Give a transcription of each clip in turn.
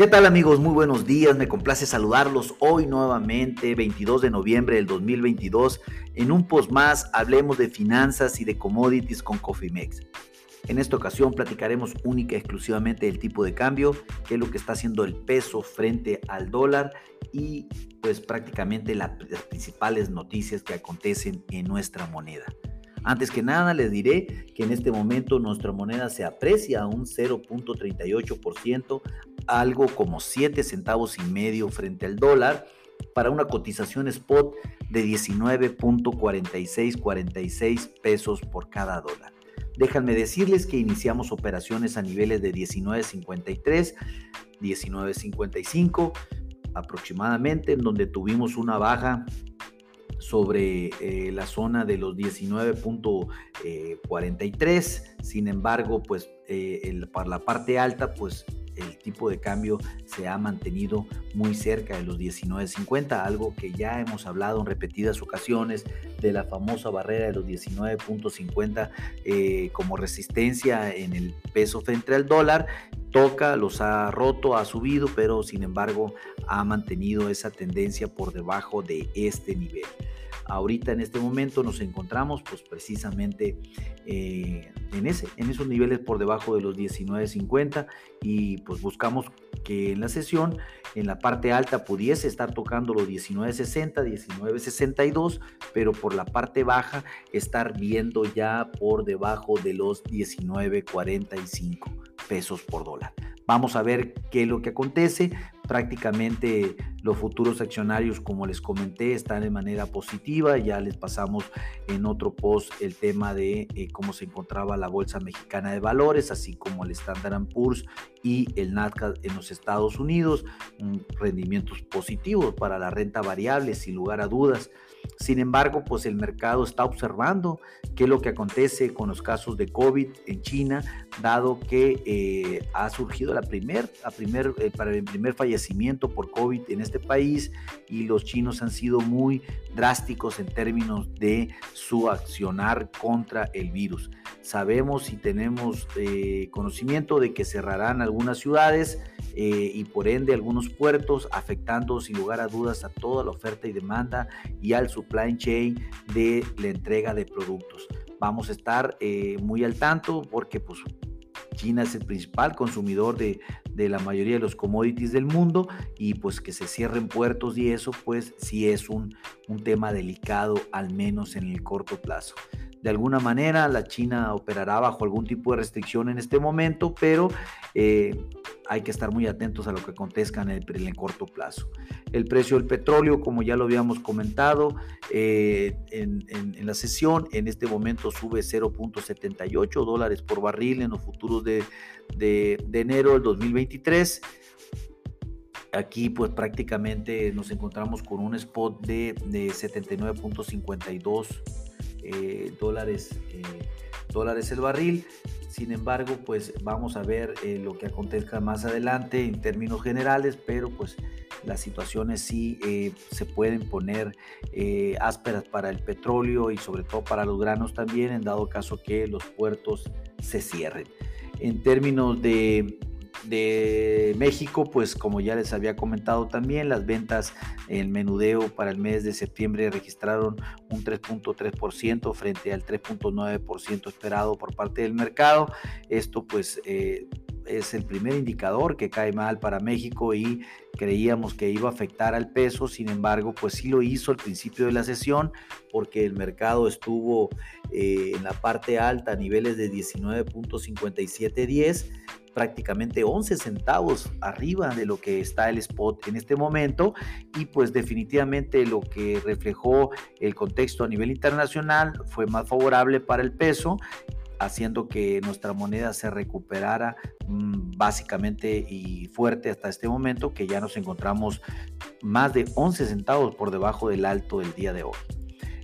¿Qué tal amigos? Muy buenos días, me complace saludarlos hoy nuevamente, 22 de noviembre del 2022. En un post más hablemos de finanzas y de commodities con Cofimex. En esta ocasión platicaremos única y exclusivamente del tipo de cambio, qué es lo que está haciendo el peso frente al dólar y pues prácticamente las principales noticias que acontecen en nuestra moneda. Antes que nada, les diré que en este momento nuestra moneda se aprecia a un 0.38%, algo como 7 centavos y medio frente al dólar, para una cotización spot de 19.4646 pesos por cada dólar. Déjenme decirles que iniciamos operaciones a niveles de 19.53, 19.55 aproximadamente, en donde tuvimos una baja sobre eh, la zona de los 19.43. Sin embargo, pues eh, para la parte alta, pues el tipo de cambio se ha mantenido muy cerca de los 19.50, algo que ya hemos hablado en repetidas ocasiones de la famosa barrera de los 19.50 eh, como resistencia en el peso frente al dólar. Toca, los ha roto, ha subido, pero sin embargo ha mantenido esa tendencia por debajo de este nivel. Ahorita en este momento nos encontramos pues precisamente eh, en, ese, en esos niveles por debajo de los 19.50 y pues buscamos que en la sesión en la parte alta pudiese estar tocando los 19.60, 19.62, pero por la parte baja estar viendo ya por debajo de los 19.45 pesos por dólar. Vamos a ver qué es lo que acontece. Prácticamente los futuros accionarios, como les comenté, están de manera positiva. Ya les pasamos en otro post el tema de eh, cómo se encontraba la Bolsa Mexicana de Valores, así como el Standard Poor's y el Nasdaq en los Estados Unidos. rendimientos positivos para la renta variable, sin lugar a dudas. Sin embargo, pues el mercado está observando qué es lo que acontece con los casos de COVID en China, dado que eh, ha surgido la primer, primer, eh, para el primer fallecimiento por COVID en este país y los chinos han sido muy drásticos en términos de su accionar contra el virus. Sabemos y tenemos eh, conocimiento de que cerrarán algunas ciudades y por ende algunos puertos, afectando sin lugar a dudas a toda la oferta y demanda y al supply chain de la entrega de productos. Vamos a estar muy al tanto porque pues China es el principal consumidor de, la mayoría de los commodities del mundo y pues que se cierren puertos y eso pues sí es un, un tema delicado al menos en el corto plazo. De alguna manera la China operará bajo algún tipo de restricción en este momento, pero eh, hay que estar muy atentos a lo que acontezca en el, corto plazo. El precio del petróleo, como ya lo habíamos comentado eh, en, la sesión, en este momento sube 0.78 dólares por barril en los futuros de, enero del 2023 aquí pues prácticamente nos encontramos con un spot de, de 79.52 eh, dólares, eh, dólares el barril. Sin embargo, pues vamos a ver eh, lo que acontezca más adelante en términos generales, pero pues las situaciones sí se pueden poner ásperas para el petróleo y sobre todo para los granos también, en dado caso que los puertos se cierren. En términos de de México, pues como ya les había comentado también, las ventas en menudeo para el mes de septiembre registraron un 3.3% frente al 3.9% esperado por parte del mercado. Esto pues eh, es el primer indicador que cae mal para México y creíamos que iba a afectar al peso, sin embargo, pues sí lo hizo al principio de la sesión porque el mercado estuvo eh, en la parte alta a niveles de 19.5710 prácticamente 11 centavos arriba de lo que está el spot en este momento y pues definitivamente lo que reflejó el contexto a nivel internacional fue más favorable para el peso haciendo que nuestra moneda se recuperara mm, básicamente y fuerte hasta este momento que ya nos encontramos más de 11 centavos por debajo del alto del día de hoy.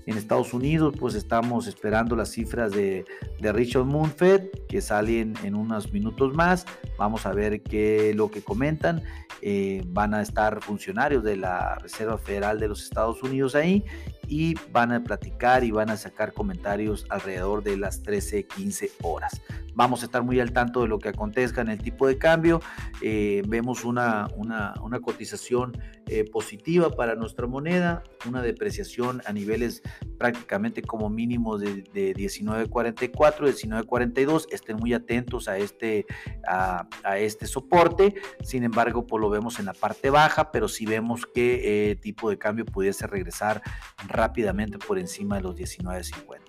En Estados Unidos, pues estamos esperando las cifras de, Richard Moon Fed que salen en unos minutos más. Vamos a ver qué lo que comentan. Eh, van a estar funcionarios de la Reserva Federal de los Estados Unidos ahí y van a platicar y van a sacar comentarios alrededor de las 13, 15 horas. Vamos a estar muy al tanto de lo que acontezca en el tipo de cambio. Eh, vemos una, una, cotización eh, positiva para nuestra moneda, una depreciación a niveles prácticamente como mínimo de, de 19.44, 19.42. Estén muy atentos a este, a, este soporte. Sin embargo, pues lo vemos en la parte baja, pero si vemos que eh, tipo de cambio pudiese regresar rápidamente por encima de los 19.50.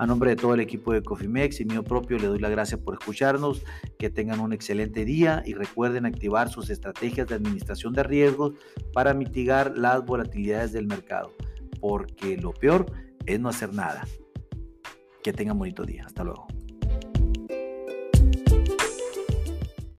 A nombre de todo el equipo de Cofimex y mío propio, le doy la gracia por escucharnos. Que tengan un excelente día y recuerden activar sus estrategias de administración de riesgos para mitigar las volatilidades del mercado, porque lo peor es no hacer nada. Que tengan bonito día. Hasta luego.